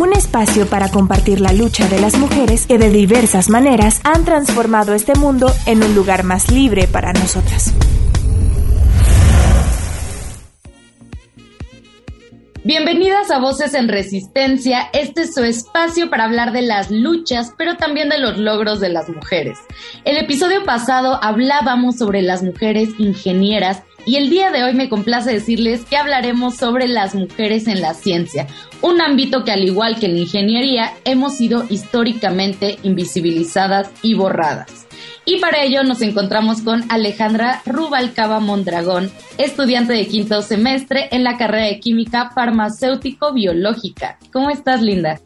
Un espacio para compartir la lucha de las mujeres que de diversas maneras han transformado este mundo en un lugar más libre para nosotras. Bienvenidas a Voces en Resistencia. Este es su espacio para hablar de las luchas, pero también de los logros de las mujeres. El episodio pasado hablábamos sobre las mujeres ingenieras y el día de hoy me complace decirles que hablaremos sobre las mujeres en la ciencia, un ámbito que al igual que en la ingeniería hemos sido históricamente invisibilizadas y borradas. Y para ello nos encontramos con Alejandra Rubalcaba Mondragón, estudiante de quinto semestre en la carrera de Química Farmacéutico-Biológica. ¿Cómo estás, Linda?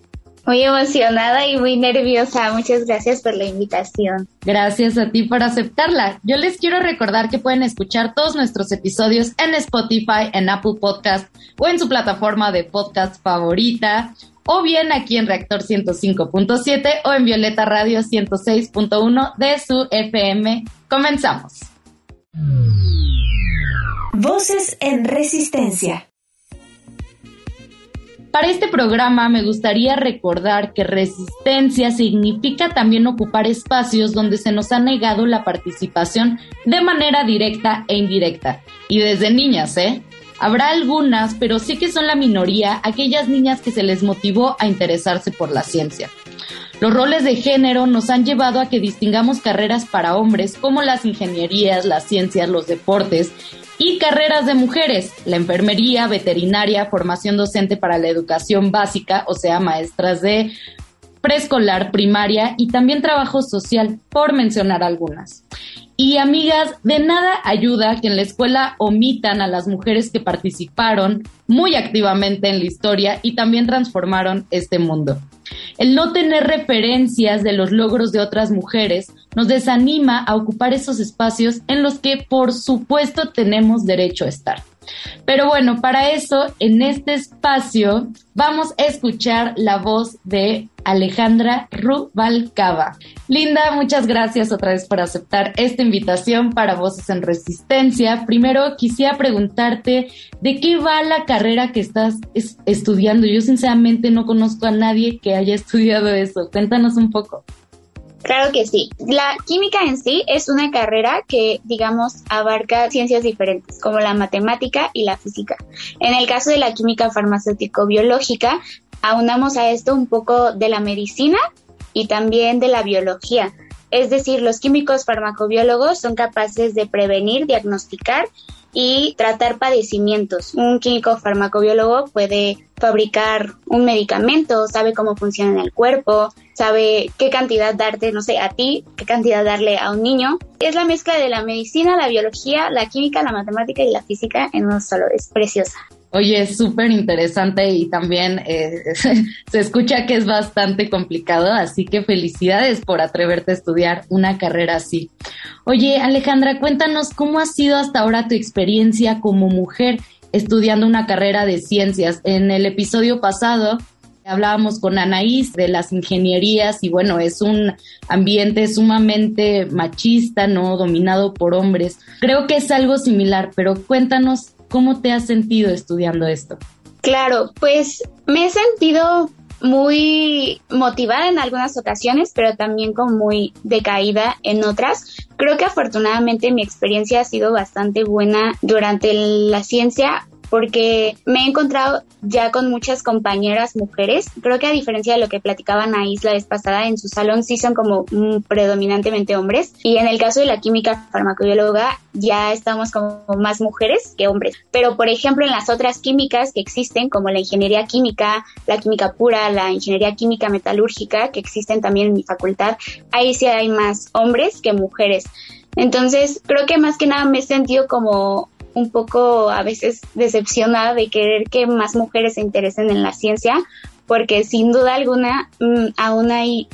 Muy emocionada y muy nerviosa. Muchas gracias por la invitación. Gracias a ti por aceptarla. Yo les quiero recordar que pueden escuchar todos nuestros episodios en Spotify, en Apple Podcast o en su plataforma de podcast favorita o bien aquí en Reactor 105.7 o en Violeta Radio 106.1 de su FM. Comenzamos. Voces en Resistencia. Para este programa me gustaría recordar que resistencia significa también ocupar espacios donde se nos ha negado la participación de manera directa e indirecta. Y desde niñas, ¿eh? Habrá algunas, pero sí que son la minoría, aquellas niñas que se les motivó a interesarse por la ciencia. Los roles de género nos han llevado a que distingamos carreras para hombres como las ingenierías, las ciencias, los deportes y carreras de mujeres, la enfermería, veterinaria, formación docente para la educación básica, o sea, maestras de preescolar, primaria y también trabajo social, por mencionar algunas. Y amigas, de nada ayuda que en la escuela omitan a las mujeres que participaron muy activamente en la historia y también transformaron este mundo. El no tener referencias de los logros de otras mujeres nos desanima a ocupar esos espacios en los que por supuesto tenemos derecho a estar. Pero bueno, para eso, en este espacio, vamos a escuchar la voz de Alejandra Rubalcaba. Linda, muchas gracias otra vez por aceptar esta invitación para Voces en Resistencia. Primero, quisiera preguntarte de qué va la carrera que estás estudiando. Yo sinceramente no conozco a nadie que haya estudiado eso. Cuéntanos un poco. Claro que sí. La química en sí es una carrera que, digamos, abarca ciencias diferentes, como la matemática y la física. En el caso de la química farmacéutico-biológica, aunamos a esto un poco de la medicina y también de la biología. Es decir, los químicos farmacobiólogos son capaces de prevenir, diagnosticar y tratar padecimientos. Un químico farmacobiólogo puede fabricar un medicamento, sabe cómo funciona en el cuerpo, sabe qué cantidad darte, no sé, a ti, qué cantidad darle a un niño. Es la mezcla de la medicina, la biología, la química, la matemática y la física en uno solo. Es preciosa. Oye, es súper interesante y también eh, se escucha que es bastante complicado, así que felicidades por atreverte a estudiar una carrera así. Oye, Alejandra, cuéntanos cómo ha sido hasta ahora tu experiencia como mujer estudiando una carrera de ciencias. En el episodio pasado Hablábamos con Anaís de las ingenierías y bueno, es un ambiente sumamente machista, ¿no? Dominado por hombres. Creo que es algo similar, pero cuéntanos cómo te has sentido estudiando esto. Claro, pues me he sentido muy motivada en algunas ocasiones, pero también como muy decaída en otras. Creo que afortunadamente mi experiencia ha sido bastante buena durante la ciencia porque me he encontrado ya con muchas compañeras mujeres. Creo que a diferencia de lo que platicaban a Isla vez pasada, en su salón sí son como predominantemente hombres. Y en el caso de la química farmacobióloga ya estamos como más mujeres que hombres. Pero por ejemplo en las otras químicas que existen, como la ingeniería química, la química pura, la ingeniería química metalúrgica, que existen también en mi facultad, ahí sí hay más hombres que mujeres. Entonces, creo que más que nada me he sentido como un poco a veces decepcionada de querer que más mujeres se interesen en la ciencia, porque sin duda alguna mm, aún hay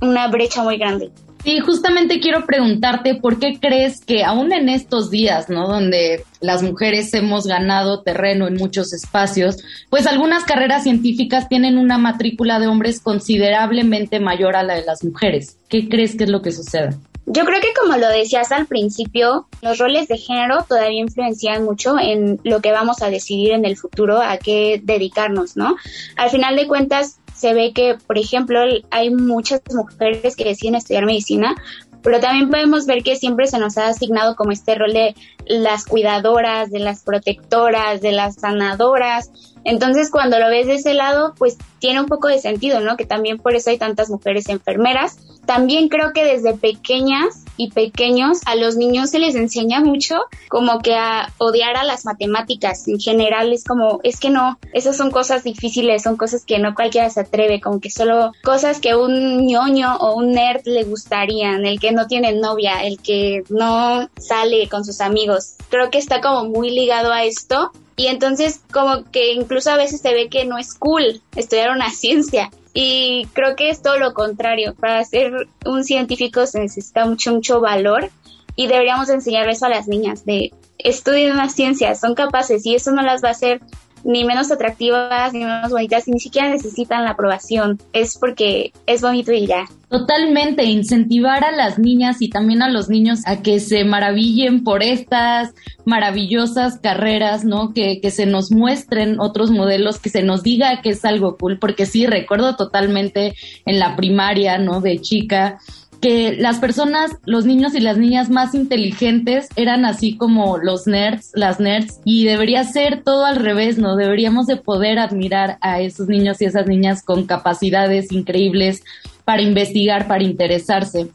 una brecha muy grande. Sí, justamente quiero preguntarte por qué crees que aún en estos días, ¿no? Donde las mujeres hemos ganado terreno en muchos espacios, pues algunas carreras científicas tienen una matrícula de hombres considerablemente mayor a la de las mujeres. ¿Qué crees que es lo que sucede? Yo creo que como lo decías al principio, los roles de género todavía influencian mucho en lo que vamos a decidir en el futuro, a qué dedicarnos, ¿no? Al final de cuentas, se ve que, por ejemplo, hay muchas mujeres que deciden estudiar medicina, pero también podemos ver que siempre se nos ha asignado como este rol de las cuidadoras, de las protectoras, de las sanadoras. Entonces, cuando lo ves de ese lado, pues tiene un poco de sentido, ¿no? Que también por eso hay tantas mujeres enfermeras. También creo que desde pequeñas y pequeños a los niños se les enseña mucho como que a odiar a las matemáticas. En general es como, es que no, esas son cosas difíciles, son cosas que no cualquiera se atreve, como que solo cosas que un ñoño o un nerd le gustarían, el que no tiene novia, el que no sale con sus amigos. Creo que está como muy ligado a esto y entonces como que incluso a veces se ve que no es cool estudiar una ciencia. Y creo que es todo lo contrario. Para ser un científico se necesita mucho, mucho valor y deberíamos enseñar eso a las niñas de estudien una ciencia, son capaces y eso no las va a hacer ni menos atractivas, ni menos bonitas, ni siquiera necesitan la aprobación. Es porque es bonito y ya. Totalmente, incentivar a las niñas y también a los niños a que se maravillen por estas maravillosas carreras, ¿no? Que, que se nos muestren otros modelos, que se nos diga que es algo cool, porque sí, recuerdo totalmente en la primaria, ¿no? De chica, que las personas, los niños y las niñas más inteligentes eran así como los nerds, las nerds, y debería ser todo al revés, ¿no? Deberíamos de poder admirar a esos niños y esas niñas con capacidades increíbles para investigar, para interesarse.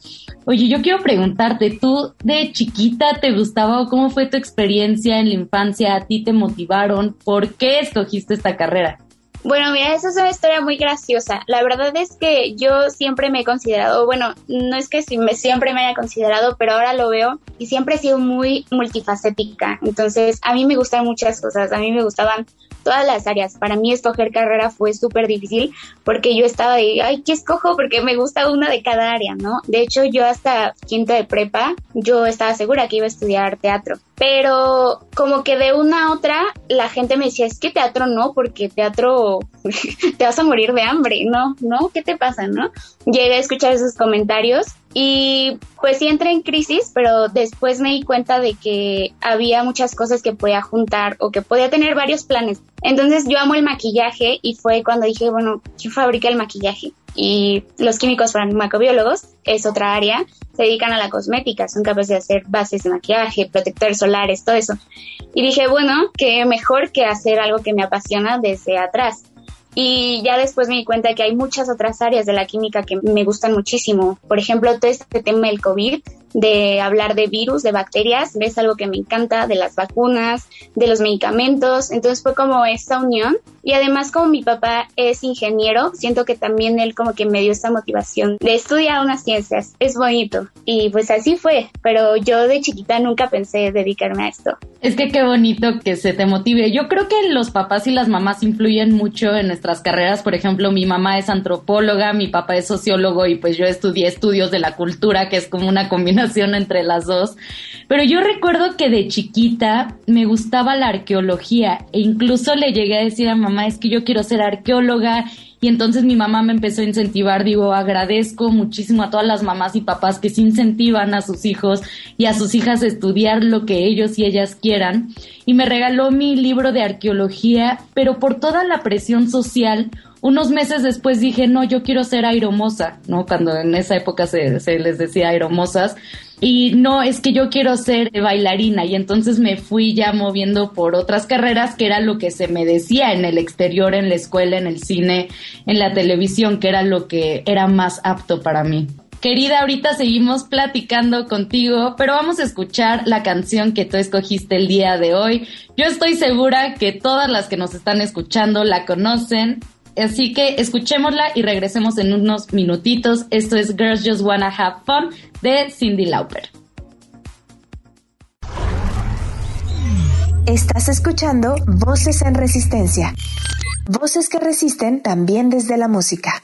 Oye, yo quiero preguntarte, ¿tú de chiquita te gustaba o cómo fue tu experiencia en la infancia? ¿A ti te motivaron? ¿Por qué escogiste esta carrera? Bueno, mira, esa es una historia muy graciosa. La verdad es que yo siempre me he considerado, bueno, no es que siempre me haya considerado, pero ahora lo veo y siempre he sido muy multifacética. Entonces, a mí me gustan muchas cosas, a mí me gustaban todas las áreas. Para mí escoger carrera fue súper difícil porque yo estaba de, ay, ¿qué escojo? Porque me gusta una de cada área, ¿no? De hecho, yo hasta quinto de prepa, yo estaba segura que iba a estudiar teatro pero como que de una a otra la gente me decía, es que teatro no, porque teatro te vas a morir de hambre, ¿no? ¿No? ¿Qué te pasa, no? Llegué a escuchar esos comentarios y pues sí entré en crisis, pero después me di cuenta de que había muchas cosas que podía juntar o que podía tener varios planes. Entonces yo amo el maquillaje y fue cuando dije, bueno, ¿quién fabrica el maquillaje? y los químicos farmacobiólogos es otra área, se dedican a la cosmética, son capaces de hacer bases de maquillaje, protectores solares, todo eso. Y dije, bueno, qué mejor que hacer algo que me apasiona desde atrás. Y ya después me di cuenta que hay muchas otras áreas de la química que me gustan muchísimo. Por ejemplo, todo este tema del COVID de hablar de virus, de bacterias, es algo que me encanta, de las vacunas, de los medicamentos, entonces fue como esta unión. Y además como mi papá es ingeniero, siento que también él como que me dio esta motivación de estudiar unas ciencias, es bonito. Y pues así fue, pero yo de chiquita nunca pensé dedicarme a esto. Es que qué bonito que se te motive. Yo creo que los papás y las mamás influyen mucho en nuestras carreras, por ejemplo, mi mamá es antropóloga, mi papá es sociólogo y pues yo estudié estudios de la cultura, que es como una combinación entre las dos. Pero yo recuerdo que de chiquita me gustaba la arqueología e incluso le llegué a decir a mamá, es que yo quiero ser arqueóloga y entonces mi mamá me empezó a incentivar, digo, agradezco muchísimo a todas las mamás y papás que se incentivan a sus hijos y a sus hijas a estudiar lo que ellos y ellas quieran. Y me regaló mi libro de arqueología, pero por toda la presión social, unos meses después dije, no, yo quiero ser aeromoza, ¿no? Cuando en esa época se, se les decía aeromosas. Y no, es que yo quiero ser bailarina y entonces me fui ya moviendo por otras carreras que era lo que se me decía en el exterior, en la escuela, en el cine, en la televisión, que era lo que era más apto para mí. Querida, ahorita seguimos platicando contigo, pero vamos a escuchar la canción que tú escogiste el día de hoy. Yo estoy segura que todas las que nos están escuchando la conocen. Así que escuchémosla y regresemos en unos minutitos. Esto es Girls Just Wanna Have Fun de Cindy Lauper. Estás escuchando Voces en Resistencia. Voces que resisten también desde la música.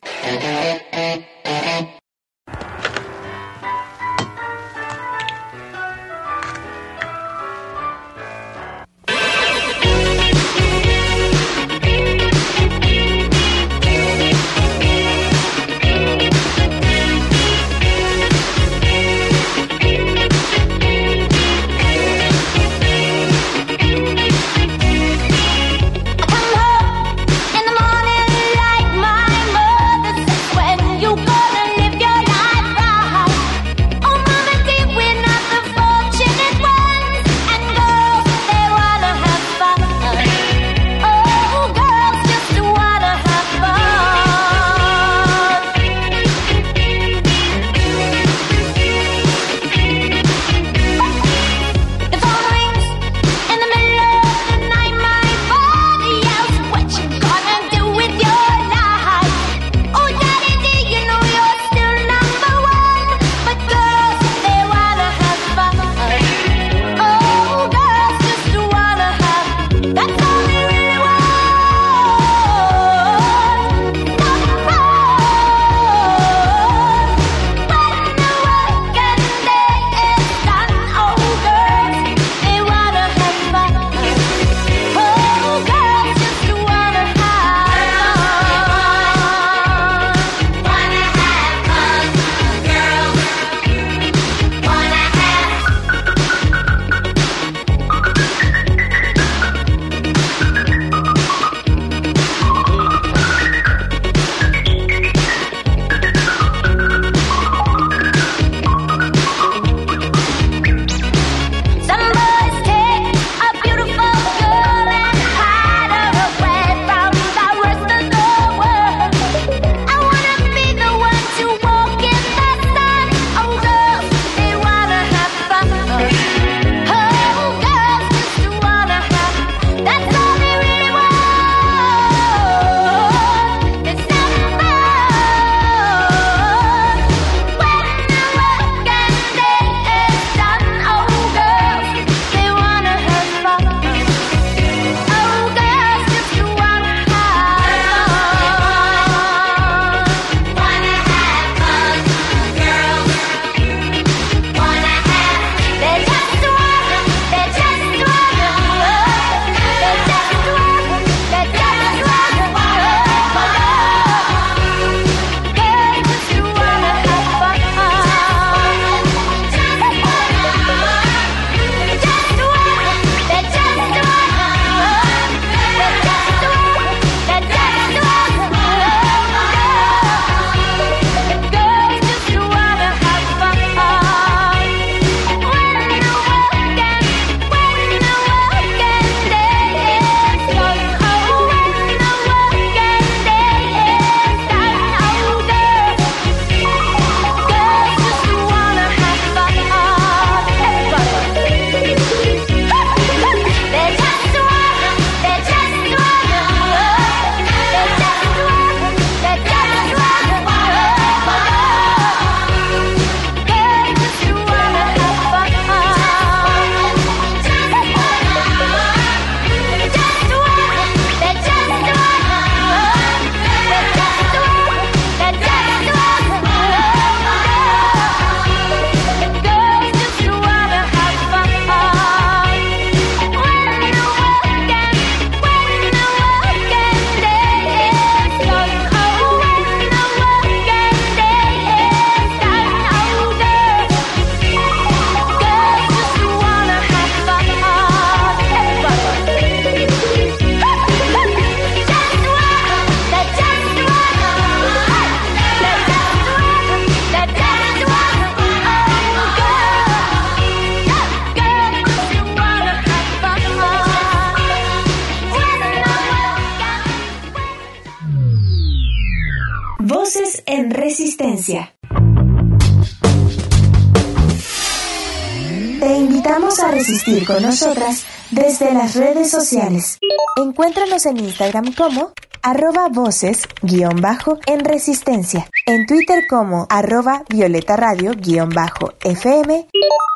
Te invitamos a resistir con nosotras desde las redes sociales. Encuéntranos en Instagram como arroba voces guion bajo en resistencia, en Twitter como arroba violeta radio guion bajo FM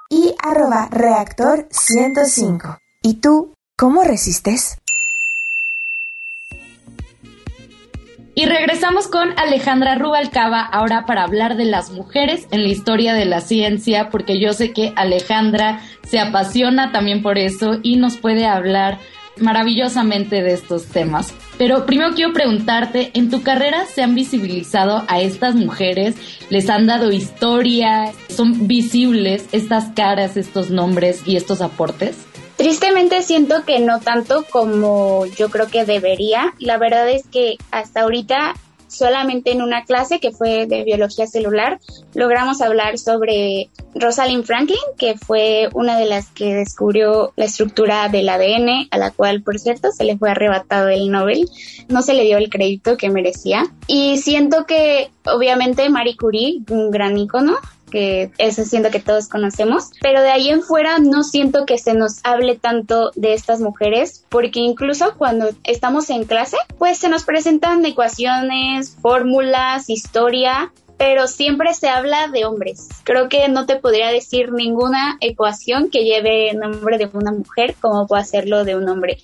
y arroba reactor 105. ¿Y tú cómo resistes? Y regresamos con Alejandra Rubalcaba ahora para hablar de las mujeres en la historia de la ciencia, porque yo sé que Alejandra se apasiona también por eso y nos puede hablar maravillosamente de estos temas. Pero primero quiero preguntarte, ¿en tu carrera se han visibilizado a estas mujeres? ¿Les han dado historia? ¿Son visibles estas caras, estos nombres y estos aportes? Tristemente siento que no tanto como yo creo que debería. La verdad es que hasta ahorita solamente en una clase que fue de biología celular logramos hablar sobre Rosalind Franklin, que fue una de las que descubrió la estructura del ADN, a la cual, por cierto, se le fue arrebatado el Nobel. No se le dio el crédito que merecía. Y siento que, obviamente, Marie Curie, un gran icono, que eso siento que todos conocemos, pero de ahí en fuera no siento que se nos hable tanto de estas mujeres, porque incluso cuando estamos en clase, pues se nos presentan ecuaciones, fórmulas, historia, pero siempre se habla de hombres. Creo que no te podría decir ninguna ecuación que lleve nombre de una mujer como puede hacerlo de un hombre.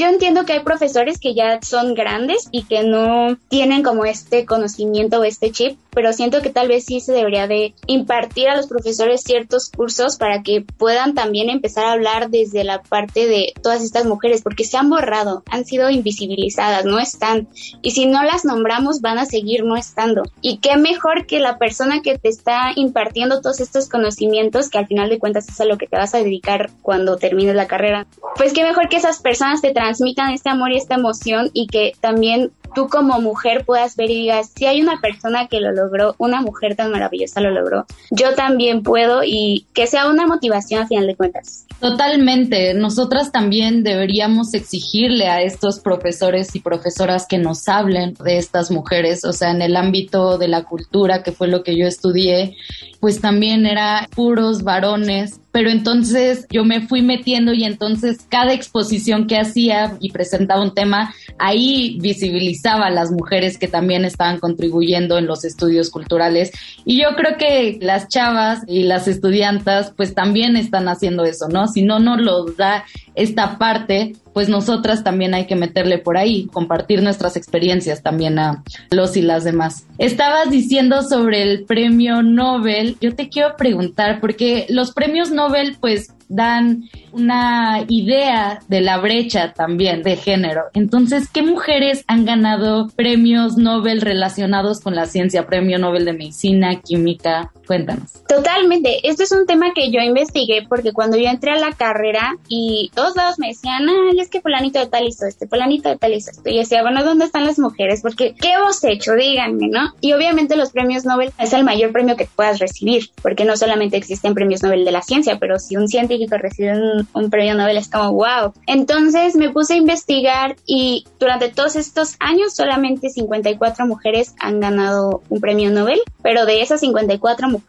Yo entiendo que hay profesores que ya son grandes y que no tienen como este conocimiento o este chip, pero siento que tal vez sí se debería de impartir a los profesores ciertos cursos para que puedan también empezar a hablar desde la parte de todas estas mujeres, porque se han borrado, han sido invisibilizadas, no están. Y si no las nombramos, van a seguir no estando. Y qué mejor que la persona que te está impartiendo todos estos conocimientos, que al final de cuentas es a lo que te vas a dedicar cuando termines la carrera. Pues qué mejor que esas personas te transmitan este amor y esta emoción y que también tú como mujer puedas ver y digas, si hay una persona que lo logró, una mujer tan maravillosa lo logró, yo también puedo y que sea una motivación a final de cuentas. Totalmente, nosotras también deberíamos exigirle a estos profesores y profesoras que nos hablen de estas mujeres, o sea, en el ámbito de la cultura, que fue lo que yo estudié, pues también era puros varones pero entonces yo me fui metiendo y entonces cada exposición que hacía y presentaba un tema, ahí visibilizaba a las mujeres que también estaban contribuyendo en los estudios culturales. Y yo creo que las chavas y las estudiantas pues también están haciendo eso, ¿no? Si no nos lo da esta parte, pues nosotras también hay que meterle por ahí, compartir nuestras experiencias también a los y las demás. Estabas diciendo sobre el premio Nobel, yo te quiero preguntar, porque los premios Nobel pues dan una idea de la brecha también de género. Entonces, ¿qué mujeres han ganado premios Nobel relacionados con la ciencia? Premio Nobel de Medicina, Química. Cuéntanos. Totalmente. Este es un tema que yo investigué porque cuando yo entré a la carrera y todos lados me decían, ay, es que fulanito de tal hizo este, fulanito de tal hizo esto. Y decía, bueno, ¿dónde están las mujeres? Porque, ¿qué hemos hecho? Díganme, ¿no? Y obviamente los premios Nobel es el mayor premio que puedas recibir, porque no solamente existen premios Nobel de la ciencia, pero si un científico recibe un un, premio Nobel, es como wow. Entonces me puse a investigar y durante todos estos años solamente 54 mujeres han ganado un premio Nobel, pero de esas 54 mujeres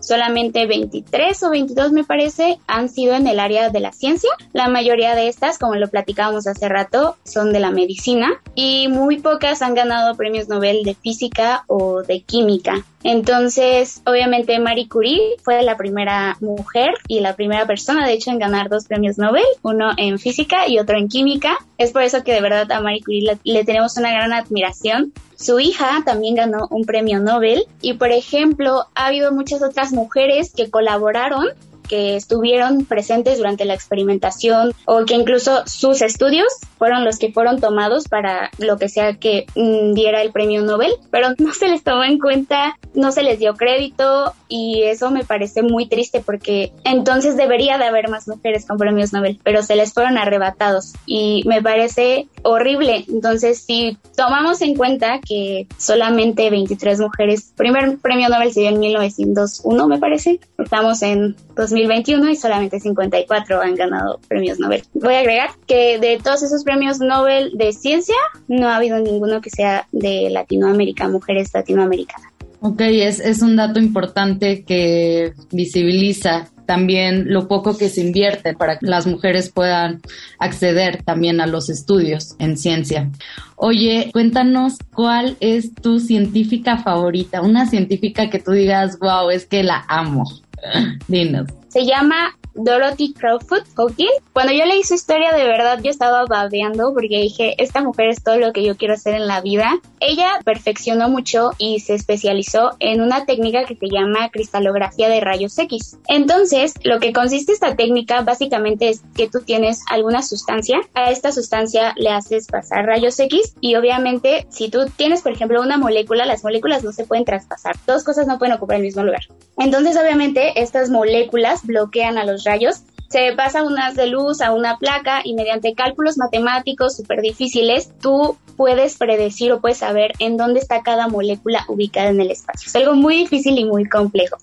solamente 23 o 22 me parece han sido en el área de la ciencia. La mayoría de estas, como lo platicábamos hace rato, son de la medicina y muy pocas han ganado premios Nobel de física o de química. Entonces, obviamente Marie Curie fue la primera mujer y la primera persona, de hecho, en ganar dos premios Nobel, uno en física y otro en química. Es por eso que de verdad a Marie Curie le, tenemos una gran admiración. Su hija también ganó un premio Nobel y, por ejemplo, ha habido muchas otras mujeres que colaboraron que estuvieron presentes durante la experimentación o que incluso sus estudios fueron los que fueron tomados para lo que sea que mm, diera el premio Nobel, pero no se les tomó en cuenta, no se les dio crédito y eso me parece muy triste porque entonces debería de haber más mujeres con premios Nobel, pero se les fueron arrebatados y me parece horrible. Entonces, si tomamos en cuenta que solamente 23 mujeres, primer premio Nobel se dio en 1901, me parece, estamos en 2021 y solamente 54 han ganado premios Nobel. Voy a agregar que de todos esos premios Nobel de ciencia, no ha habido ninguno que sea de Latinoamérica, mujeres latinoamericanas. Ok, es, es un dato importante que visibiliza también lo poco que se invierte para que las mujeres puedan acceder también a los estudios en ciencia. Oye, cuéntanos cuál es tu científica favorita, una científica que tú digas, wow, es que la amo. Dinos. Se llama Dorothy Crowfoot Hawking. Cuando yo leí su historia, de verdad yo estaba babeando porque dije, esta mujer es todo lo que yo quiero hacer en la vida. Ella perfeccionó mucho y se especializó en una técnica que se llama cristalografía de rayos X. Entonces, lo que consiste esta técnica básicamente es que tú tienes alguna sustancia, a esta sustancia le haces pasar rayos X y obviamente si tú tienes, por ejemplo, una molécula, las moléculas no se pueden traspasar. Dos cosas no pueden ocupar el mismo lugar. Entonces, obviamente, estas moléculas bloquean a los rayos, se pasa unas de luz a una placa y mediante cálculos matemáticos súper difíciles, tú puedes predecir o puedes saber en dónde está cada molécula ubicada en el espacio. Es algo muy difícil y muy complejo.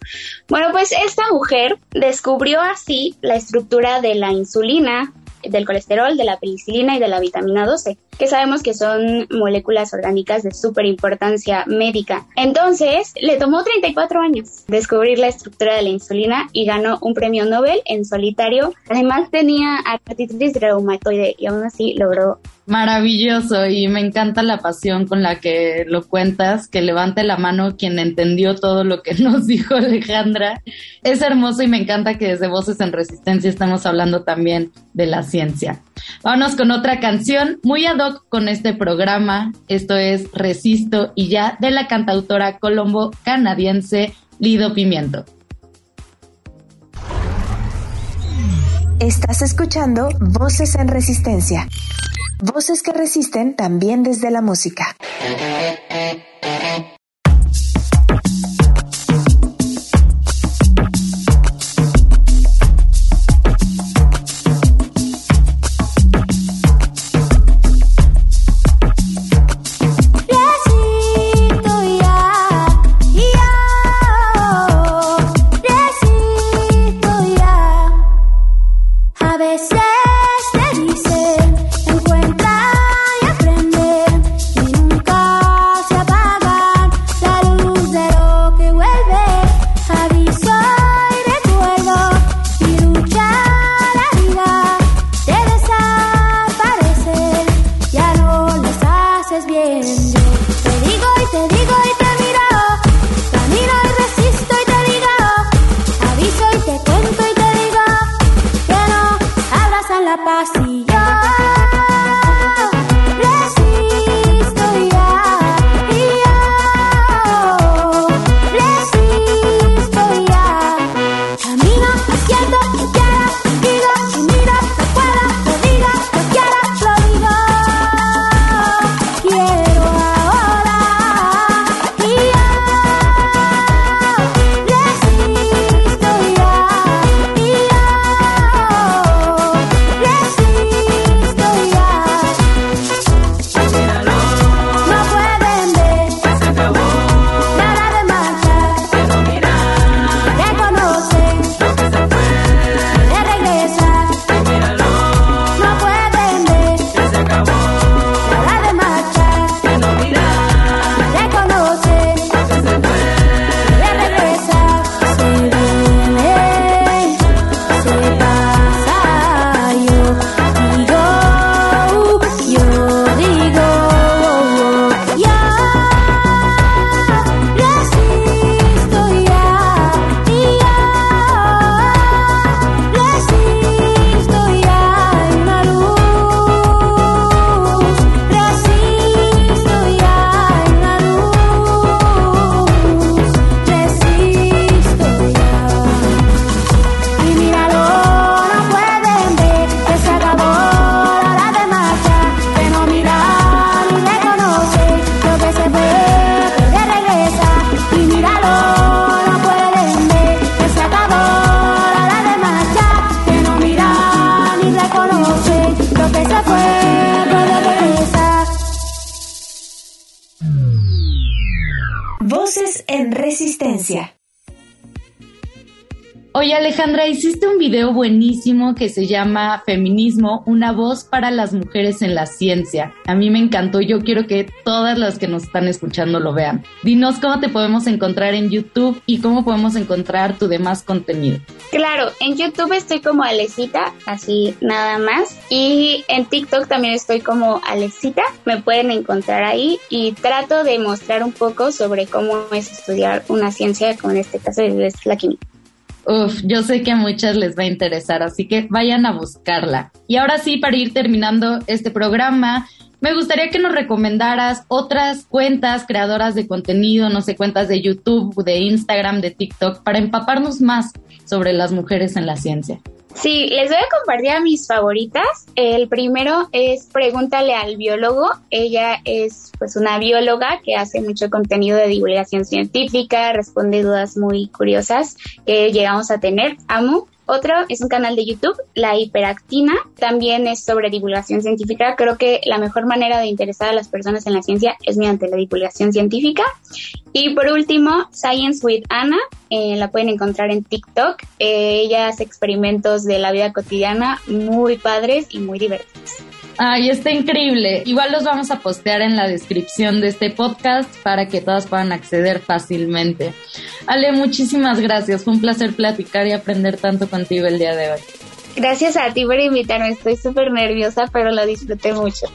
Bueno, pues esta mujer descubrió así la estructura de la insulina, del colesterol, de la penicilina y de la vitamina 12, que sabemos que son moléculas orgánicas de súper importancia médica. Entonces, le tomó 34 años descubrir la estructura de la insulina y ganó un premio Nobel en solitario. Además, tenía artritis reumatoide y aún así logró Maravilloso y me encanta la pasión con la que lo cuentas, que levante la mano quien entendió todo lo que nos dijo Alejandra. Es hermoso y me encanta que desde Voces en Resistencia estamos hablando también de la ciencia. Vámonos con otra canción muy ad hoc con este programa. Esto es Resisto y ya de la cantautora colombo canadiense Lido Pimiento. Estás escuchando Voces en Resistencia. Voces que resisten también desde la música. Oye Alejandra, hiciste un video buenísimo que se llama Feminismo, una voz para las mujeres en la ciencia. A mí me encantó, yo quiero que todas las que nos están escuchando lo vean. Dinos cómo te podemos encontrar en YouTube y cómo podemos encontrar tu demás contenido. Claro, en YouTube estoy como Alecita, así nada más. Y en TikTok también estoy como Alecita, me pueden encontrar ahí y trato de mostrar un poco sobre cómo es estudiar una ciencia, como en este caso es la química. Uf, yo sé que a muchas les va a interesar, así que vayan a buscarla. Y ahora sí, para ir terminando este programa, me gustaría que nos recomendaras otras cuentas creadoras de contenido, no sé, cuentas de YouTube, de Instagram, de TikTok, para empaparnos más sobre las mujeres en la ciencia. Sí, les voy a compartir a mis favoritas. El primero es Pregúntale al biólogo. Ella es pues una bióloga que hace mucho contenido de divulgación científica, responde dudas muy curiosas que llegamos a tener. Amo. Otro es un canal de YouTube, La Hiperactina, también es sobre divulgación científica. Creo que la mejor manera de interesar a las personas en la ciencia es mediante la divulgación científica. Y por último, Science with Anna, eh, la pueden encontrar en TikTok. Eh, ella hace experimentos de la vida cotidiana muy padres y muy divertidos. Ay, está increíble. Igual los vamos a postear en la descripción de este podcast para que todas puedan acceder fácilmente. Ale, muchísimas gracias. Fue un placer platicar y aprender tanto contigo el día de hoy. Gracias a ti por invitarme. Estoy súper nerviosa, pero lo disfruté mucho.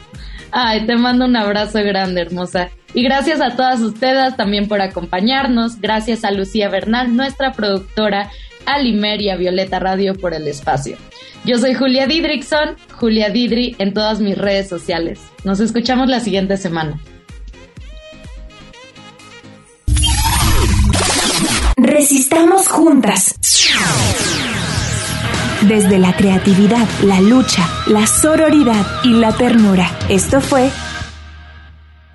Ay, te mando un abrazo grande, hermosa. Y gracias a todas ustedes también por acompañarnos. Gracias a Lucía Bernal, nuestra productora, a Limeria Violeta Radio por el espacio. Yo soy Julia Didrickson, Julia Didri en todas mis redes sociales. Nos escuchamos la siguiente semana. Resistamos juntas. Desde la creatividad, la lucha, la sororidad y la ternura. Esto fue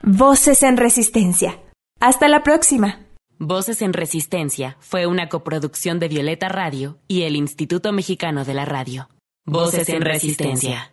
Voces en Resistencia. Hasta la próxima. Voces en Resistencia fue una coproducción de Violeta Radio y el Instituto Mexicano de la Radio. Voces en Resistencia.